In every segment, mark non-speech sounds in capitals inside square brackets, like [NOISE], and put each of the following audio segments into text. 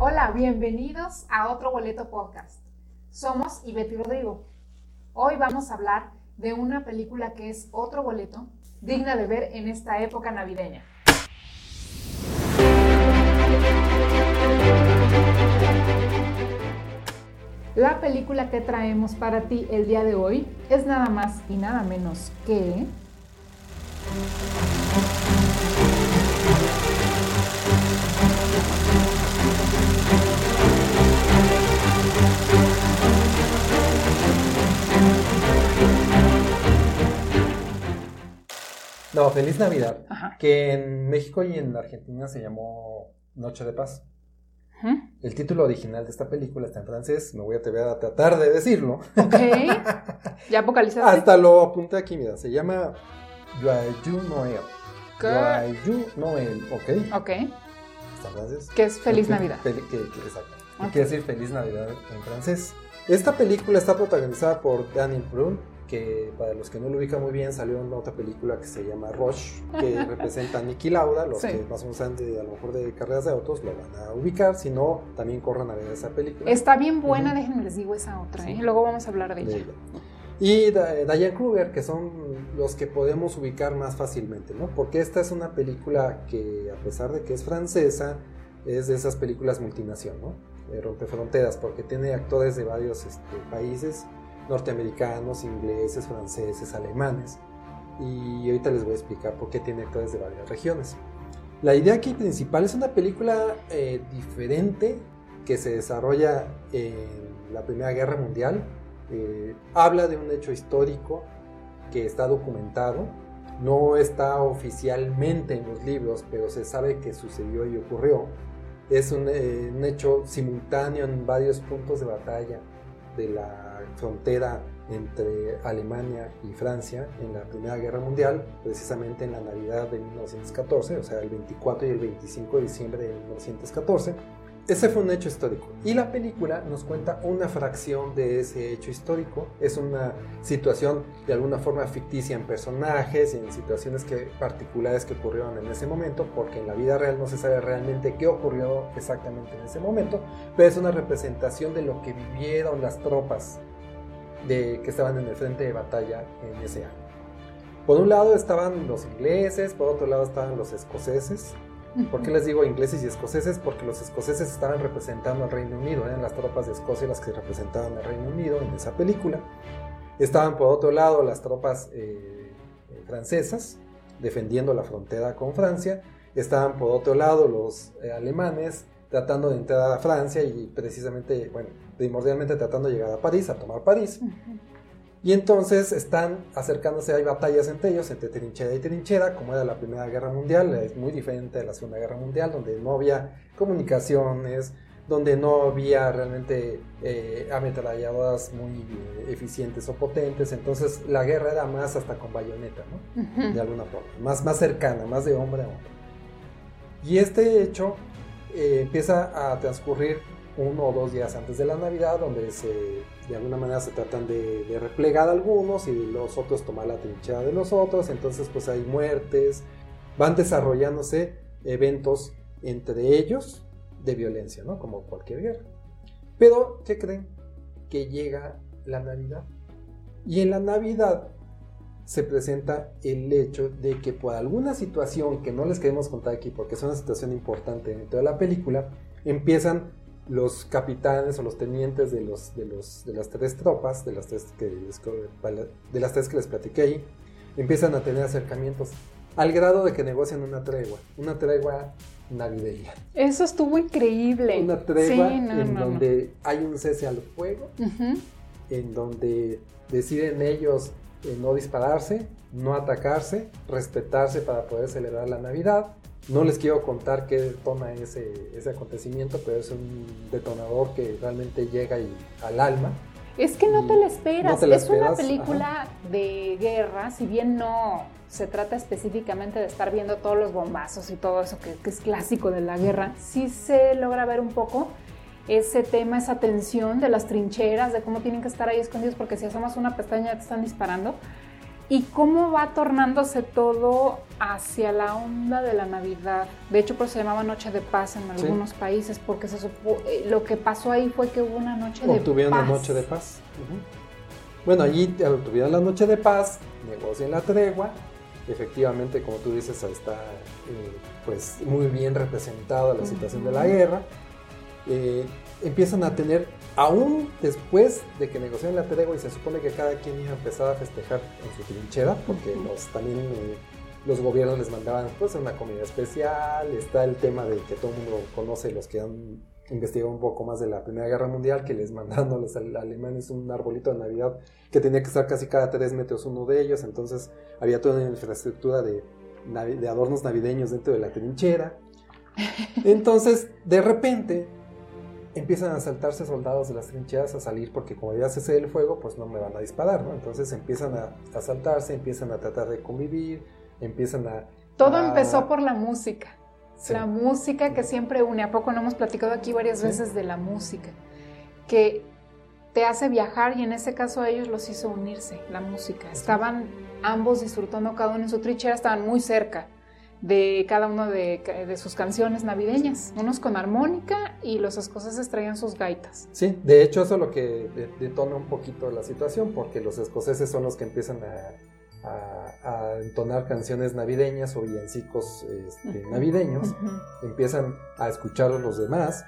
Hola, bienvenidos a otro boleto podcast. Somos Ivette y Rodrigo. Hoy vamos a hablar de una película que es otro boleto digna de ver en esta época navideña. La película que traemos para ti el día de hoy es nada más y nada menos que... No, Feliz Navidad, Ajá. que en México y en Argentina se llamó Noche de Paz. El título original de esta película está en francés, me voy a atrever a tratar de decirlo. Ok. [LAUGHS] ¿Ya vocalizaste? Hasta lo apunté aquí, mira, se llama Joyeux Noël. Joyeux Noël, ¿ok? Ok. Está en francés. Que es Feliz Que- Navidad. que- que- exacto. Que Ok. Quiere decir Feliz Navidad en francés. Esta película está protagonizada por Daniel Brühl, que para los que no lo ubican muy bien, salió en otra película que se llama Rush, que [LAUGHS] representa a Nicky Lauda. Los Sí. que más o menos saben de, a lo mejor de carreras de autos lo van a ubicar, si no, también corran a ver esa película. Está bien buena, Ujú. déjenme les digo esa otra, ¿eh? Sí. Luego vamos a hablar de de ella. ella. Y Diane Kruger, que son los que podemos ubicar más fácilmente, ¿no? Porque esta es una película que, a pesar de que es francesa, es de esas películas multinación, ¿no? Eh, rompe fronteras, porque tiene actores de varios este, países, norteamericanos, ingleses, franceses, alemanes. Y ahorita les voy a explicar por qué tiene actores de varias regiones. La idea aquí principal es una película eh, diferente que se desarrolla en la Primera Guerra Mundial. Eh, habla de un hecho histórico que está documentado. No está oficialmente en los libros, pero se sabe que sucedió y ocurrió. Es un, eh, un hecho simultáneo en varios puntos de batalla de la frontera entre Alemania y Francia en la Primera Guerra Mundial, precisamente en la Navidad de 1914, o sea, el 24 y el 25 de diciembre de 1914. Ese fue un hecho histórico. Y la película nos cuenta una fracción de ese hecho histórico. Es una situación de alguna forma ficticia en personajes y en situaciones que, particulares que ocurrieron en ese momento, porque en la vida real no se sabe realmente qué ocurrió exactamente en ese momento, pero es una representación de lo que vivieron las tropas de, que estaban en el frente de batalla en ese año. Por un lado estaban los ingleses, por otro lado estaban los escoceses, ¿Por qué les digo ingleses y escoceses? Porque los escoceses estaban representando al Reino Unido, eran las tropas de Escocia las que representaban al Reino Unido en esa película. Estaban por otro lado las tropas eh, eh, francesas defendiendo la frontera con Francia. Estaban por otro lado los eh, alemanes tratando de entrar a Francia y precisamente, bueno, primordialmente tratando de llegar a París, a tomar París. Ujú. Y entonces están acercándose, hay batallas entre ellos, entre trinchera y trinchera, como era la Primera Guerra Mundial, es muy diferente de la Segunda Guerra Mundial, donde no había comunicaciones, donde no había realmente eh, ametralladoras muy eh, eficientes o potentes, entonces la guerra era más hasta con bayoneta, ¿no? De alguna forma, más, más cercana, más de hombre a hombre. Y este hecho eh, empieza a transcurrir uno o dos días antes de la Navidad, donde se, de alguna manera se tratan de, de replegar algunos y los otros tomar la trinchera de los otros, entonces pues hay muertes, van desarrollándose eventos entre ellos de violencia, ¿no? Como cualquier guerra. Pero, ¿qué creen? Que llega la Navidad. Y en la Navidad se presenta el hecho de que por alguna situación que no les queremos contar aquí porque es una situación importante dentro de la película, empiezan los capitanes o los tenientes de, los, de, los, de las tres tropas, de las tres, que les, de las tres que les platiqué ahí, empiezan a tener acercamientos al grado de que negocian una tregua, una tregua navideña. Eso estuvo increíble. Una tregua Sí, no, en no, no. donde hay un cese al fuego en donde deciden ellos eh, no dispararse, no atacarse, respetarse para poder celebrar la Navidad. No les quiero contar qué detona ese, ese acontecimiento, pero es un detonador que realmente llega y- al alma. Es que no te la esperas. No te la es una película de guerra, si bien no se trata específicamente de estar viendo todos los bombazos y todo eso que, que es clásico de la guerra, sí se logra ver un poco ese tema, esa tensión de las trincheras, de cómo tienen que estar ahí escondidos porque si asomas una pestaña te están disparando. Y cómo va tornándose todo hacia la onda de la Navidad. De hecho, pues se llamaba Noche de Paz en algunos países, porque se eh, lo que pasó ahí fue que hubo una noche de paz. Obtuvieron la Noche de Paz. Bueno, allí obtuvieron la Noche de Paz, negocian la tregua. Efectivamente, como tú dices, está eh, pues muy bien representada la situación de la guerra. Eh, empiezan a tener aún después de que negociaron la tregua y se supone que cada quien iba a empezar a festejar en su trinchera, porque los, también eh, los gobiernos les mandaban pues una comida especial, está el tema de que todo el mundo conoce los que han investigado un poco más de la Primera Guerra Mundial, que les mandaron a los alemanes un arbolito de Navidad que tenía que estar casi cada tres metros uno de ellos, entonces había toda una infraestructura de, de adornos navideños dentro de la trinchera. [LAUGHS] Entonces, de repente, empiezan a saltarse soldados de las trincheras a salir porque como ya se el fuego, pues no me van a disparar, ¿no? Entonces empiezan a, saltarse, empiezan a tratar de convivir, empiezan a... Todo empezó por la música. La música que siempre une. ¿A poco no hemos platicado aquí varias veces de la música? Que te hace viajar y en ese caso a ellos los hizo unirse, la música. Estaban ambos disfrutando cada uno en su trinchera, estaban muy cerca de cada una de, sus canciones navideñas, unos con armónica y los escoceses traían sus gaitas. Sí, de hecho eso es lo que detona un poquito la situación, porque los escoceses son los que empiezan a, entonar canciones navideñas o villancicos este, navideños, empiezan a escuchar a los demás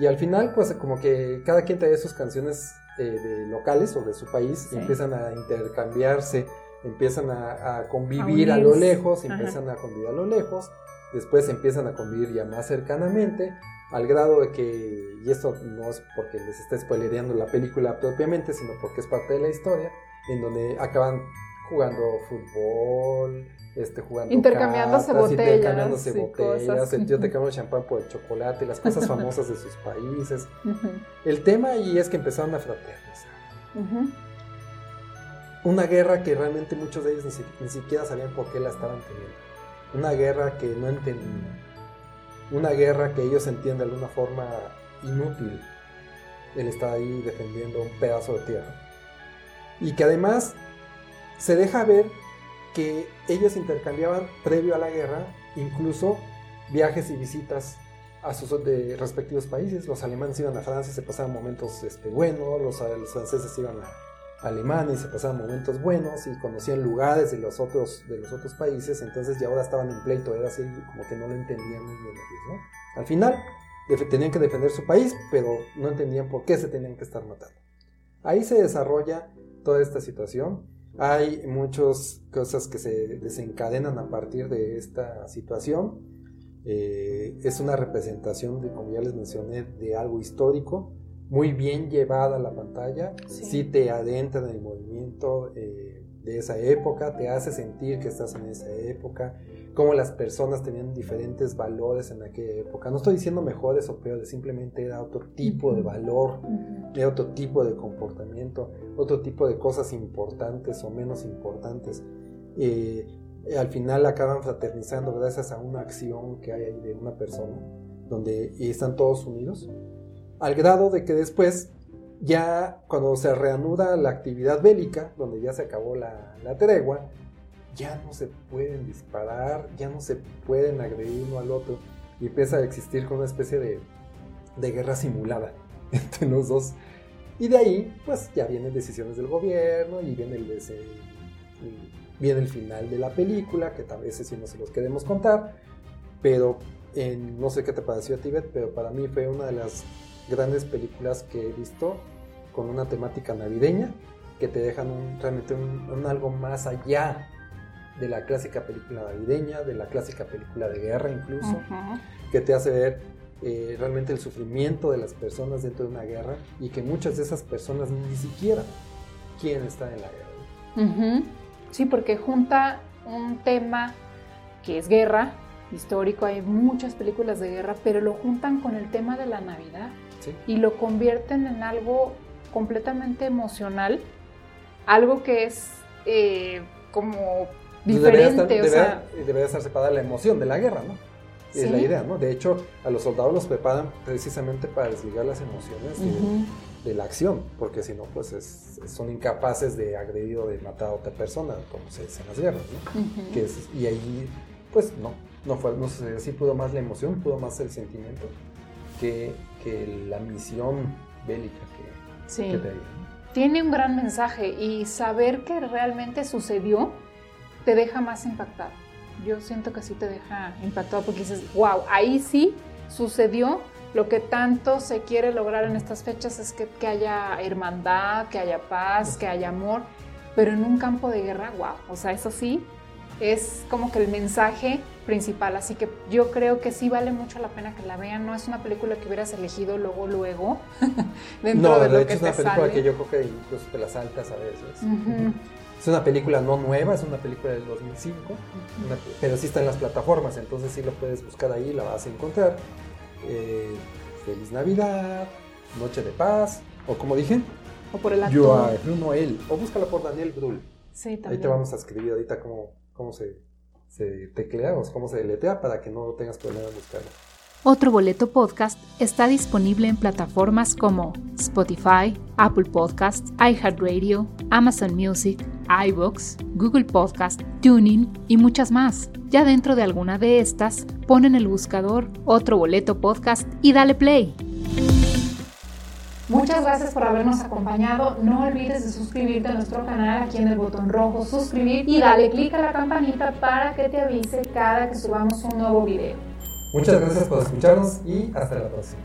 y al final pues como que cada quien trae sus canciones eh, de locales o de su país y empiezan a intercambiarse empiezan a, convivir a, lo lejos, empiezan a convivir a lo lejos, después empiezan a convivir ya más cercanamente, al grado de que, y esto no es porque les esté spoilereando la película propiamente, sino porque es parte de la historia, en donde acaban jugando fútbol, este, jugando intercambiándose botellas, intercambiándose botellas, el tío te [LAUGHS] cambia champán por el chocolate, las cosas famosas de sus países. El tema ahí es que empezaron a fraternizar una guerra que realmente muchos de ellos ni, siquiera sabían por qué la estaban teniendo. Una guerra que no entendían. Una guerra que ellos sentían de alguna forma inútil el estar ahí defendiendo un pedazo de tierra. Y que además se deja ver que ellos intercambiaban previo a la guerra incluso viajes y visitas a sus respectivos países. Los alemanes iban a Francia, se pasaban momentos este, buenos, los franceses iban a, alemanes, se pasaban momentos buenos y conocían lugares de los otros, de los otros países, entonces ya ahora estaban en pleito, era así como que no lo entendían muy bien ¿no? Al final tenían que defender su país, pero no entendían por qué se tenían que estar matando. Ahí se desarrolla toda esta situación. Hay muchas cosas que se desencadenan a partir de esta situación. Eh, es una representación, de, como ya les mencioné, de algo histórico muy bien llevada la pantalla, sí, te adentra en el movimiento eh, de esa época, te hace sentir que estás en esa época, cómo las personas tenían diferentes valores en aquella época. No estoy diciendo mejores o peores, simplemente era otro tipo de valor, era otro tipo de comportamiento, otro tipo de cosas importantes o menos importantes. Eh, al final acaban fraternizando gracias a una acción que hay ahí de una persona, donde están todos unidos al grado de que después, ya cuando se reanuda la actividad bélica, donde ya se acabó la, tregua, ya no se pueden disparar, ya no se pueden agredir uno al otro, y empieza a existir como una especie de, guerra simulada [LAUGHS] entre los dos. Y de ahí, pues ya vienen decisiones del gobierno y viene el, viene el final de la película, que tal vez si no se los queremos contar, pero no sé qué te pareció a Tibet, pero para mí fue una de las grandes películas que he visto con una temática navideña que te dejan un, realmente un, algo más allá de la clásica película navideña, de la clásica película de guerra incluso, que te hace ver eh, realmente el sufrimiento de las personas dentro de una guerra y que muchas de esas personas ni siquiera quieren estar en la guerra. Sí, porque junta un tema que es guerra, histórico, hay muchas películas de guerra, pero lo juntan con el tema de la Navidad y lo convierten en algo completamente emocional, algo que es eh, como diferente. Debería, debería, estar separada la emoción de la guerra, ¿no? Es la idea, ¿no? De hecho, a los soldados los preparan precisamente para desligar las emociones de la acción, porque si no, pues son incapaces de agredir o de matar a otra persona, como se dice en las guerras, ¿no? que es, y ahí, pues no, no fue, no sé, pudo más la emoción, pudo más el sentimiento que, que la misión bélica que, que te Tiene un gran mensaje y saber que realmente sucedió te deja más impactado. Yo siento que sí te deja impactado porque dices, wow, ahí sí sucedió lo que tanto se quiere lograr en estas fechas es que, que haya hermandad, que haya paz, que haya amor, pero en un campo de guerra, wow, o sea, eso sí, es como que el mensaje principal, así que yo creo que sí vale mucho la pena que la vean, no es una película que hubieras elegido luego, luego, [LAUGHS] dentro no, de, lo que es una película que yo creo que incluso te la saltas a veces. Es una película no nueva, es una película del 2005, pero sí está en las plataformas, entonces sí lo puedes buscar ahí, la vas a encontrar. Eh, Feliz Navidad, Noche de Paz, o como dije, o por el actor. Noel, o búscala por Daniel Brühl. Sí, también. Ahí te vamos a escribir ahorita cómo, cómo se, teclea o cómo se deletea para que no tengas problema en buscarla. Otro Boleto Podcast está disponible en plataformas como Spotify, Apple Podcasts, iHeartRadio, Amazon Music, iBox, Google Podcast, Tuning y muchas más. Ya dentro de alguna de estas, pon en el buscador Otro Boleto Podcast y dale play. Muchas gracias por habernos acompañado. No olvides de suscribirte a nuestro canal aquí en el botón rojo, suscribir y dale clic a la campanita para que te avise cada que subamos un nuevo video. Muchas gracias por escucharnos y hasta la próxima.